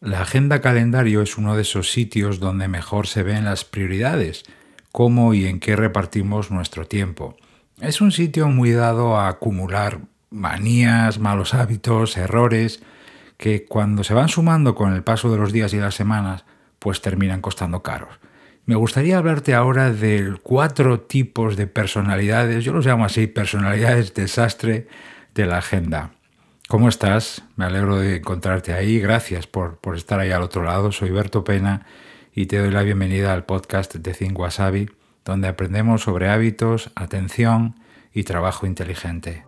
La agenda calendario es uno de esos sitios donde mejor se ven las prioridades, cómo y en qué repartimos nuestro tiempo. Es un sitio muy dado a acumular manías, malos hábitos, errores, que cuando se van sumando con el paso de los días y las semanas, pues terminan costando caros. Me gustaría hablarte ahora de cuatro tipos de personalidades, yo los llamo así, personalidades desastre de la agenda. ¿Cómo estás? Me alegro de encontrarte ahí. Gracias por, por, estar ahí al otro lado. Soy Berto Pena y te doy la bienvenida al podcast de Think Wasabi, donde aprendemos sobre hábitos, atención y trabajo inteligente.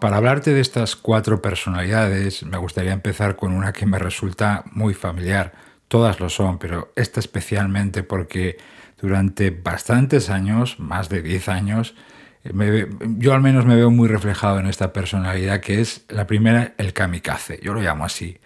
Para hablarte de estas cuatro personalidades, me gustaría empezar con una que me resulta muy familiar. Todas lo son, pero esta especialmente porque durante bastantes años, más de 10 años, me, yo al menos me veo muy reflejado en esta personalidad que es la primera, el kamikaze, yo lo llamo así.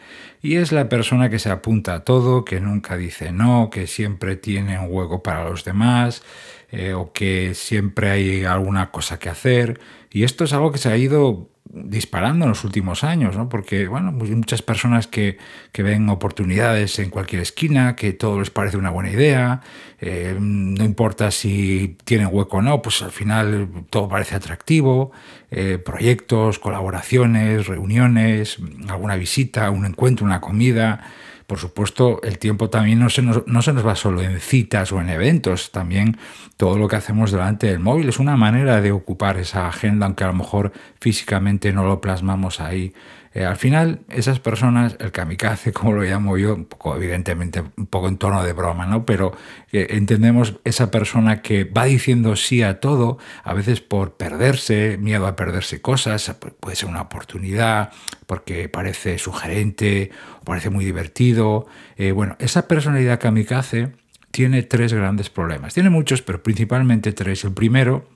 Y es la persona que se apunta a todo, que nunca dice no, que siempre tiene un hueco para los demás, eh, o que siempre hay alguna cosa que hacer. Y esto es algo que se ha ido disparando en los últimos años, ¿no? porque bueno, pues muchas personas que, que, ven oportunidades en cualquier esquina, que todo les parece una buena idea, eh, no importa si tienen hueco o no, pues al final todo parece atractivo, eh, proyectos, colaboraciones, reuniones, alguna visita, un encuentro, una comida, por supuesto, el tiempo también no se, nos, no se, nos, va solo en citas o en eventos, también todo lo que hacemos delante del móvil es una manera de ocupar esa agenda, aunque a lo mejor físicamente no lo plasmamos ahí. Eh, al final, esas personas, el kamikaze, como lo llamo yo, poco, evidentemente, un poco en tono de broma, ¿no? Pero eh, entendemos esa persona que va diciendo sí a todo, a veces por perderse, miedo a perderse cosas, puede ser una oportunidad, porque parece sugerente, parece muy divertido. Eh, bueno, esa personalidad kamikaze tiene tres grandes problemas. Tiene muchos, pero principalmente tres. El primero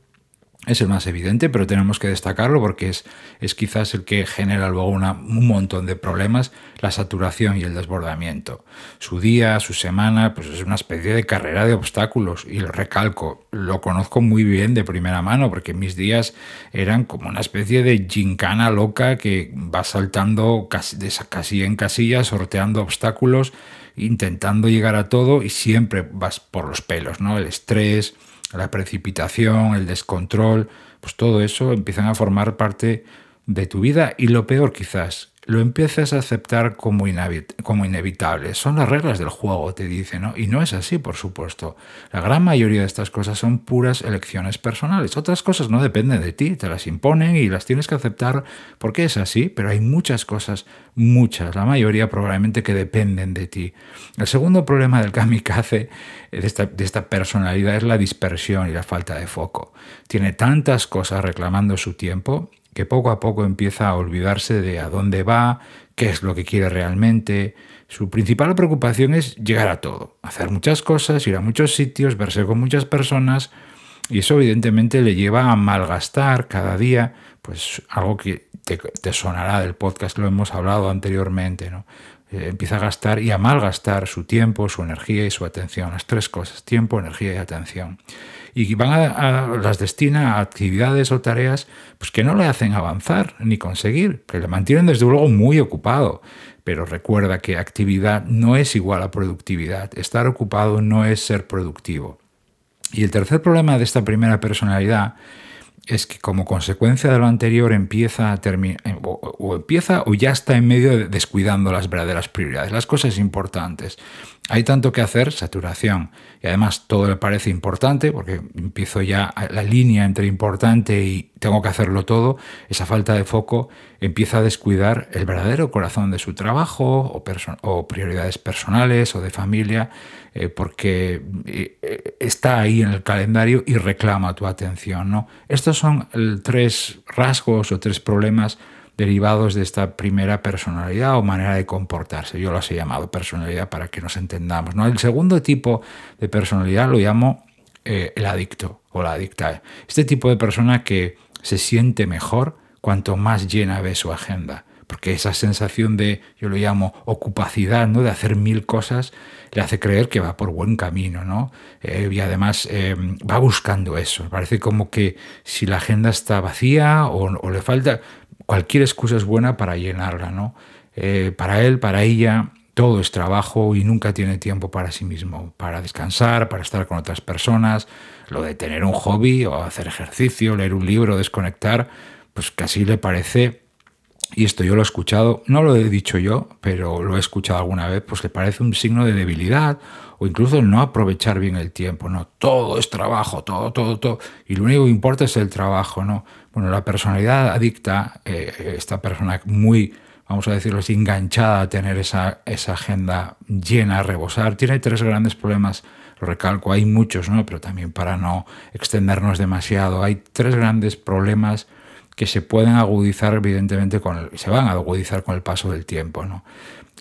es el más evidente, pero tenemos que destacarlo porque es, es quizás el que genera luego una, un montón de problemas, la saturación y el desbordamiento. Su día, su semana, pues es una especie de carrera de obstáculos y lo recalco, lo conozco muy bien de primera mano porque mis días eran como una especie de gincana loca que va saltando casi, en casilla, sorteando obstáculos, intentando llegar a todo y siempre vas por los pelos, ¿no? El estrés, la precipitación, el descontrol, pues todo eso empiezan a formar parte de tu vida y lo peor quizás, lo empiezas a aceptar como, inevitable. Son las reglas del juego, te dice, ¿no? Y no es así, por supuesto. La gran mayoría de estas cosas son puras elecciones personales. Otras cosas no dependen de ti, te las imponen y las tienes que aceptar porque es así, pero hay muchas cosas, muchas, la mayoría probablemente que dependen de ti. El segundo problema del kamikaze, esta, de esta personalidad, es la dispersión y la falta de foco. Tiene tantas cosas reclamando su tiempo que poco a poco empieza a olvidarse de a dónde va, qué es lo que quiere realmente. Su principal preocupación es llegar a todo, hacer muchas cosas, ir a muchos sitios, verse con muchas personas, y eso evidentemente le lleva a malgastar cada día, pues algo que te, sonará del podcast, lo hemos hablado anteriormente, ¿no? Eh, empieza a gastar y a malgastar su tiempo, su energía y su atención, las tres cosas, tiempo, energía y atención y van a, las destina a actividades o tareas pues que no le hacen avanzar ni conseguir, que le mantienen desde luego muy ocupado. Pero recuerda que actividad no es igual a productividad. Estar ocupado no es ser productivo. Y el tercer problema de esta primera personalidad es que como consecuencia de lo anterior empieza a eh, o, empieza o ya está en medio de descuidando las verdaderas prioridades, las cosas importantes. Hay tanto que hacer, saturación, y además todo le parece importante, porque empiezo ya la línea entre importante y tengo que hacerlo todo, esa falta de foco empieza a descuidar el verdadero corazón de su trabajo o, prioridades personales o de familia, eh, porque eh, está ahí en el calendario y reclama tu atención. ¿no? Estos son tres rasgos o tres problemas derivados de esta primera personalidad o manera de comportarse. Yo las he llamado personalidad para que nos entendamos. ¿no? El segundo tipo de personalidad lo llamo eh, el adicto o la adicta. Este tipo de persona que se siente mejor cuanto más llena ve su agenda. porque esa sensación de, yo lo llamo ocupacidad, ¿no? de hacer mil cosas, le hace creer que va por buen camino, ¿no? Eh, y además eh, va buscando eso. Parece como que si la agenda está vacía o, le falta, cualquier excusa es buena para llenarla, ¿no? Eh, para él, para ella, todo es trabajo y nunca tiene tiempo para sí mismo, para descansar, para estar con otras personas, lo de tener un hobby o hacer ejercicio, leer un libro, desconectar, pues casi le parece y esto yo lo he escuchado, no lo he dicho yo, pero lo he escuchado alguna vez, pues le parece un signo de debilidad o incluso no aprovechar bien el tiempo, ¿no? Todo es trabajo, todo, todo, todo, y lo único que importa es el trabajo, ¿no? Bueno, la personalidad adicta, eh, esta persona muy, vamos a decirlo así, enganchada a tener esa, esa agenda llena, a rebosar, tiene tres grandes problemas, lo recalco, hay muchos, ¿no? Pero también para no extendernos demasiado, hay tres grandes problemas que se pueden agudizar evidentemente con el, se van a agudizar con el paso del tiempo. ¿no?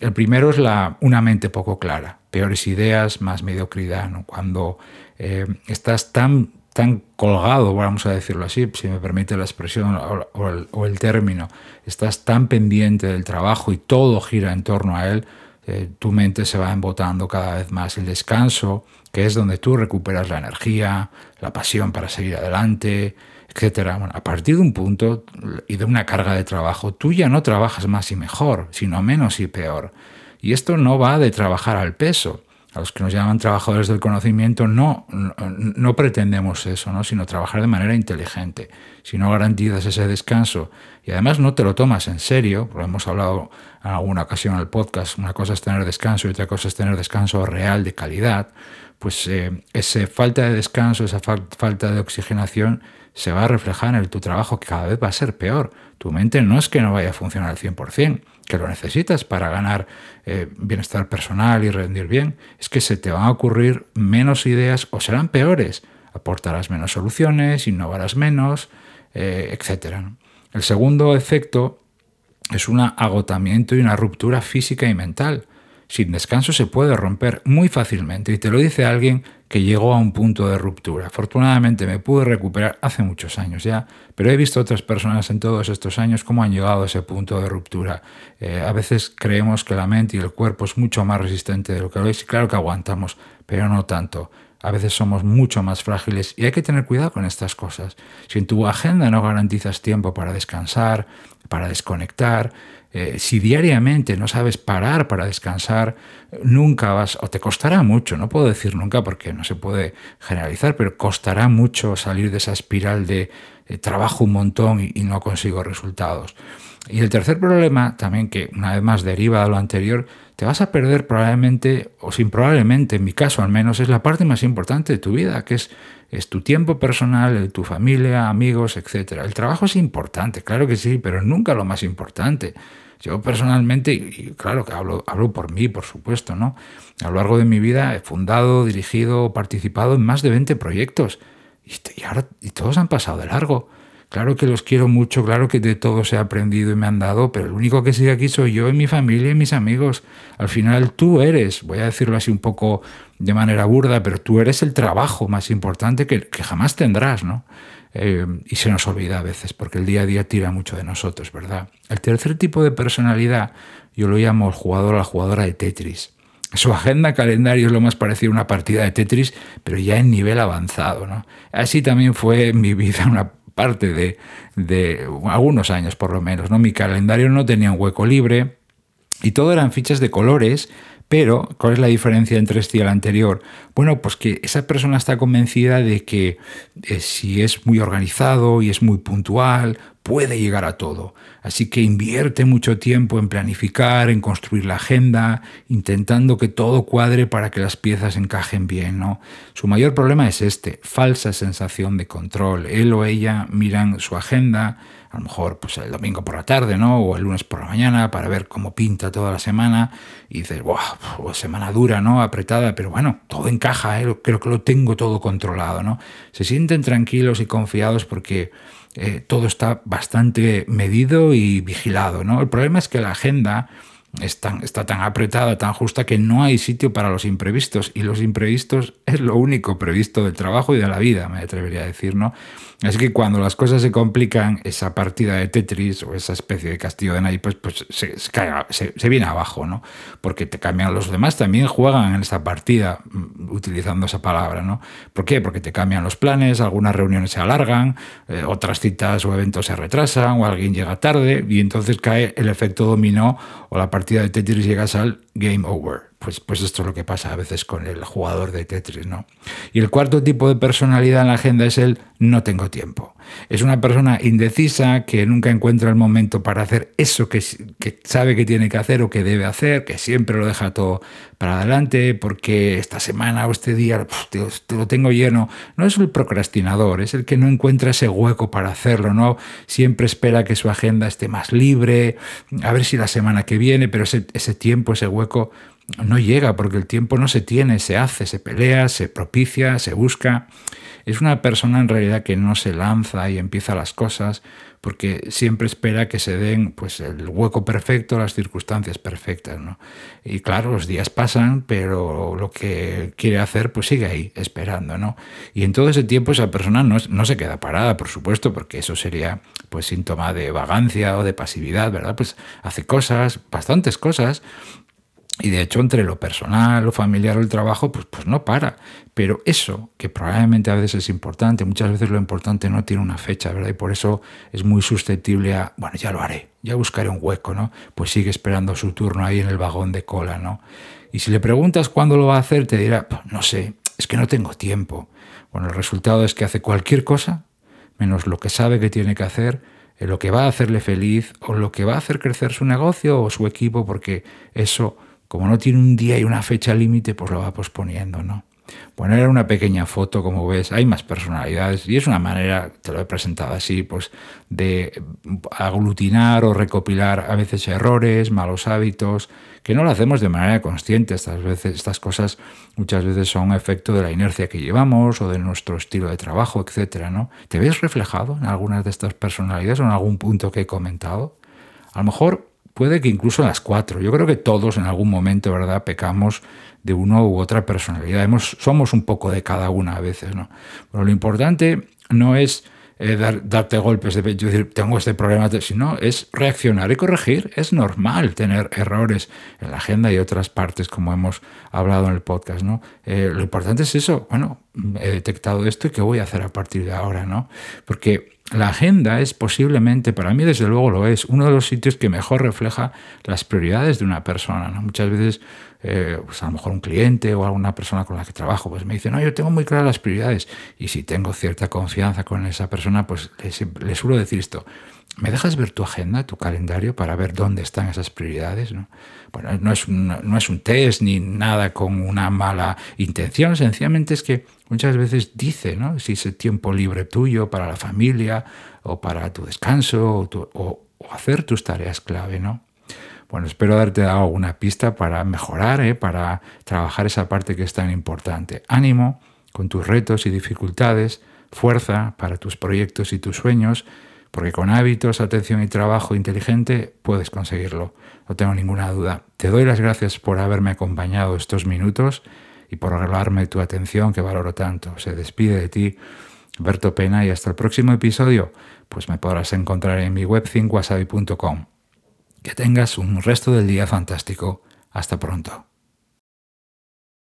El primero es la, una mente poco clara, peores ideas, más mediocridad. ¿no? Cuando eh, estás tan, tan colgado, vamos a decirlo así, si me permite la expresión o, el, término, estás tan pendiente del trabajo y todo gira en torno a él, eh, tu mente se va embotando cada vez más. El descanso, que es donde tú recuperas la energía, la pasión para seguir adelante, etcétera. A partir de un punto y de una carga de trabajo, tú ya no trabajas más y mejor, sino menos y peor. Y esto no va de trabajar al peso. A los que nos llaman trabajadores del conocimiento no, no, pretendemos eso, ¿no? sino trabajar de manera inteligente. Si no garantizas ese descanso y además no te lo tomas en serio, porque hemos hablado en alguna ocasión en el podcast, una cosa es tener descanso y otra cosa es tener descanso real de calidad, pues eh, esa falta de descanso, esa falta de oxigenación se va a reflejar en tu trabajo que cada vez va a ser peor. Tu mente no es que no vaya a funcionar al 100%, que lo necesitas para ganar eh, bienestar personal y rendir bien, es que se te van a ocurrir menos ideas o serán peores. Aportarás menos soluciones, innovarás menos, eh, etc. El segundo efecto es un agotamiento y una ruptura física y mental sin descanso se puede romper muy fácilmente y te lo dice alguien que llegó a un punto de ruptura. Afortunadamente me pude recuperar hace muchos años ya, pero he visto otras personas en todos estos años cómo han llegado a ese punto de ruptura. Eh, a veces creemos que la mente y el cuerpo es mucho más resistente de lo que lo es y claro que aguantamos, pero no tanto. A veces somos mucho más frágiles y hay que tener cuidado con estas cosas. Si en tu agenda no garantizas tiempo para descansar, para desconectar, eh, si diariamente no sabes parar para descansar, nunca vas, o te costará mucho, no puedo decir nunca porque no se puede generalizar, pero costará mucho salir de esa espiral de, trabajo un montón y, no consigo resultados. Y el tercer problema, también que una vez más deriva de lo anterior, te vas a perder probablemente, o sin probablemente, en mi caso al menos, es la parte más importante de tu vida, que es, es tu tiempo personal, tu familia, amigos, etc. El trabajo es importante, claro que sí, pero nunca lo más importante. Yo personalmente, y claro que hablo, hablo por mí, por supuesto, ¿no? A lo largo de mi vida he fundado, dirigido, participado en más de 20 proyectos y, ahora, y todos han pasado de largo. Claro que los quiero mucho, claro que de todos he aprendido y me han dado, pero el único que sigue aquí soy yo y mi familia y mis amigos. Al final tú eres, voy a decirlo así un poco de manera burda, pero tú eres el trabajo más importante que, que jamás tendrás, ¿no? Eh, y se nos olvida a veces, porque el día a día tira mucho de nosotros, ¿verdad? El tercer tipo de personalidad yo lo llamo el jugador o la jugadora de Tetris. Su agenda calendario es lo más parecido a una partida de Tetris, pero ya en nivel avanzado. ¿no? Así también fue mi vida una parte de, de algunos años por lo menos. ¿no? Mi calendario no tenía un hueco libre y todo eran fichas de colores pero, ¿cuál es la diferencia entre este y el anterior? Bueno, pues que esa persona está convencida de que eh, si es muy organizado y es muy puntual, puede llegar a todo. Así que invierte mucho tiempo en planificar, en construir la agenda, intentando que todo cuadre para que las piezas encajen bien. ¿no? Su mayor problema es este, falsa sensación de control. Él o ella miran su agenda, a lo mejor pues el domingo por la tarde, ¿no? O el lunes por la mañana para ver cómo pinta toda la semana y dices, ¡buah! Semana dura, ¿no? Apretada, pero bueno, todo encaja, ¿eh? creo que lo tengo todo controlado, ¿no? Se sienten tranquilos y confiados porque eh, todo está bastante medido y vigilado, ¿no? El problema es que la agenda está tan apretada, tan justa, que no hay sitio para los imprevistos. Y los imprevistos es lo único previsto del trabajo y de la vida, me atrevería a decir, ¿no? Así que cuando las cosas se complican, esa partida de Tetris o esa especie de castillo de naipes, pues se, se, viene abajo, ¿no? Porque te cambian los demás, también juegan en esa partida, mm, utilizando esa palabra, ¿no? ¿Por qué? Porque te cambian los planes, algunas reuniones se alargan, eh, otras citas o eventos se retrasan, o alguien llega tarde, y entonces cae el efecto dominó o la partida de Tetris llegas al game over. Pues, pues esto es lo que pasa a veces con el jugador de Tetris, ¿no? Y el cuarto tipo de personalidad en la agenda es el no tengo tiempo. Es una persona indecisa que nunca encuentra el momento para hacer eso que, sabe que tiene que hacer o que debe hacer, que siempre lo deja todo para adelante porque esta semana o este día te, lo tengo lleno. No es el procrastinador, es el que no encuentra ese hueco para hacerlo, ¿no? Siempre espera que su agenda esté más libre, a ver si la semana que viene, pero ese, ese tiempo, ese hueco no llega porque el tiempo no se tiene, se hace, se pelea, se propicia, se busca. Es una persona en realidad que no se lanza y empieza las cosas porque siempre espera que se den pues, el hueco perfecto, las circunstancias perfectas. ¿no? Y claro, los días pasan, pero lo que quiere hacer pues sigue ahí, esperando. ¿no? Y en todo ese tiempo esa persona no, no se queda parada, por supuesto, porque eso sería pues síntoma de vagancia o de pasividad, ¿verdad? Pues hace cosas, bastantes cosas, y de hecho, entre lo personal, lo familiar o el trabajo, pues, pues no para. Pero eso, que probablemente a veces es importante, muchas veces lo importante no tiene una fecha, ¿verdad? Y por eso es muy susceptible a, bueno, ya lo haré, ya buscaré un hueco, ¿no? Pues sigue esperando su turno ahí en el vagón de cola, ¿no? Y si le preguntas cuándo lo va a hacer, te dirá, no sé, es que no tengo tiempo. Bueno, el resultado es que hace cualquier cosa, menos lo que sabe que tiene que hacer, eh, lo que va a hacerle feliz o lo que va a hacer crecer su negocio o su equipo, porque eso como no tiene un día y una fecha límite, pues lo va posponiendo, ¿no? Poner una pequeña foto, como ves, hay más personalidades y es una manera, te lo he presentado así, pues de aglutinar o recopilar a veces errores, malos hábitos, que no lo hacemos de manera consciente. Estas, veces, estas cosas muchas veces son efecto de la inercia que llevamos o de nuestro estilo de trabajo, etcétera, ¿no? ¿Te ves reflejado en algunas de estas personalidades o en algún punto que he comentado? A lo mejor puede que incluso las cuatro. Yo creo que todos en algún momento, ¿verdad?, pecamos de una u otra personalidad. somos un poco de cada una a veces, ¿no? Pero lo importante no es eh, darte golpes de pecho decir, tengo este problema, sino es reaccionar y corregir. Es normal tener errores en la agenda y otras partes, como hemos hablado en el podcast, ¿no? Eh, lo importante es eso, bueno, he detectado esto y qué voy a hacer a partir de ahora, ¿no? Porque la agenda es posiblemente, para mí desde luego lo es, uno de los sitios que mejor refleja las prioridades de una persona. Muchas veces, eh, pues a lo mejor un cliente o alguna persona con la que trabajo, pues me dice, no, yo tengo muy claras las prioridades. Y si tengo cierta confianza con esa persona, pues le, suelo decir esto, ¿me dejas ver tu agenda, tu calendario, para ver dónde están esas prioridades? ¿no? Bueno, no es, un, no es un test ni nada con una mala intención, sencillamente es que muchas veces dice, ¿no? Si ese tiempo libre tuyo para la familia o para tu descanso o, hacer tus tareas clave, ¿no? Bueno, espero darte alguna pista para mejorar, ¿eh? para trabajar esa parte que es tan importante. Ánimo con tus retos y dificultades, fuerza para tus proyectos y tus sueños, porque con hábitos, atención y trabajo inteligente puedes conseguirlo, no tengo ninguna duda. Te doy las gracias por haberme acompañado estos minutos y por regalarme tu atención que valoro tanto. Se despide de ti Berto Pena y hasta el próximo episodio, pues me podrás encontrar en mi web 5wasabi.com. Que tengas un resto del día fantástico. Hasta pronto.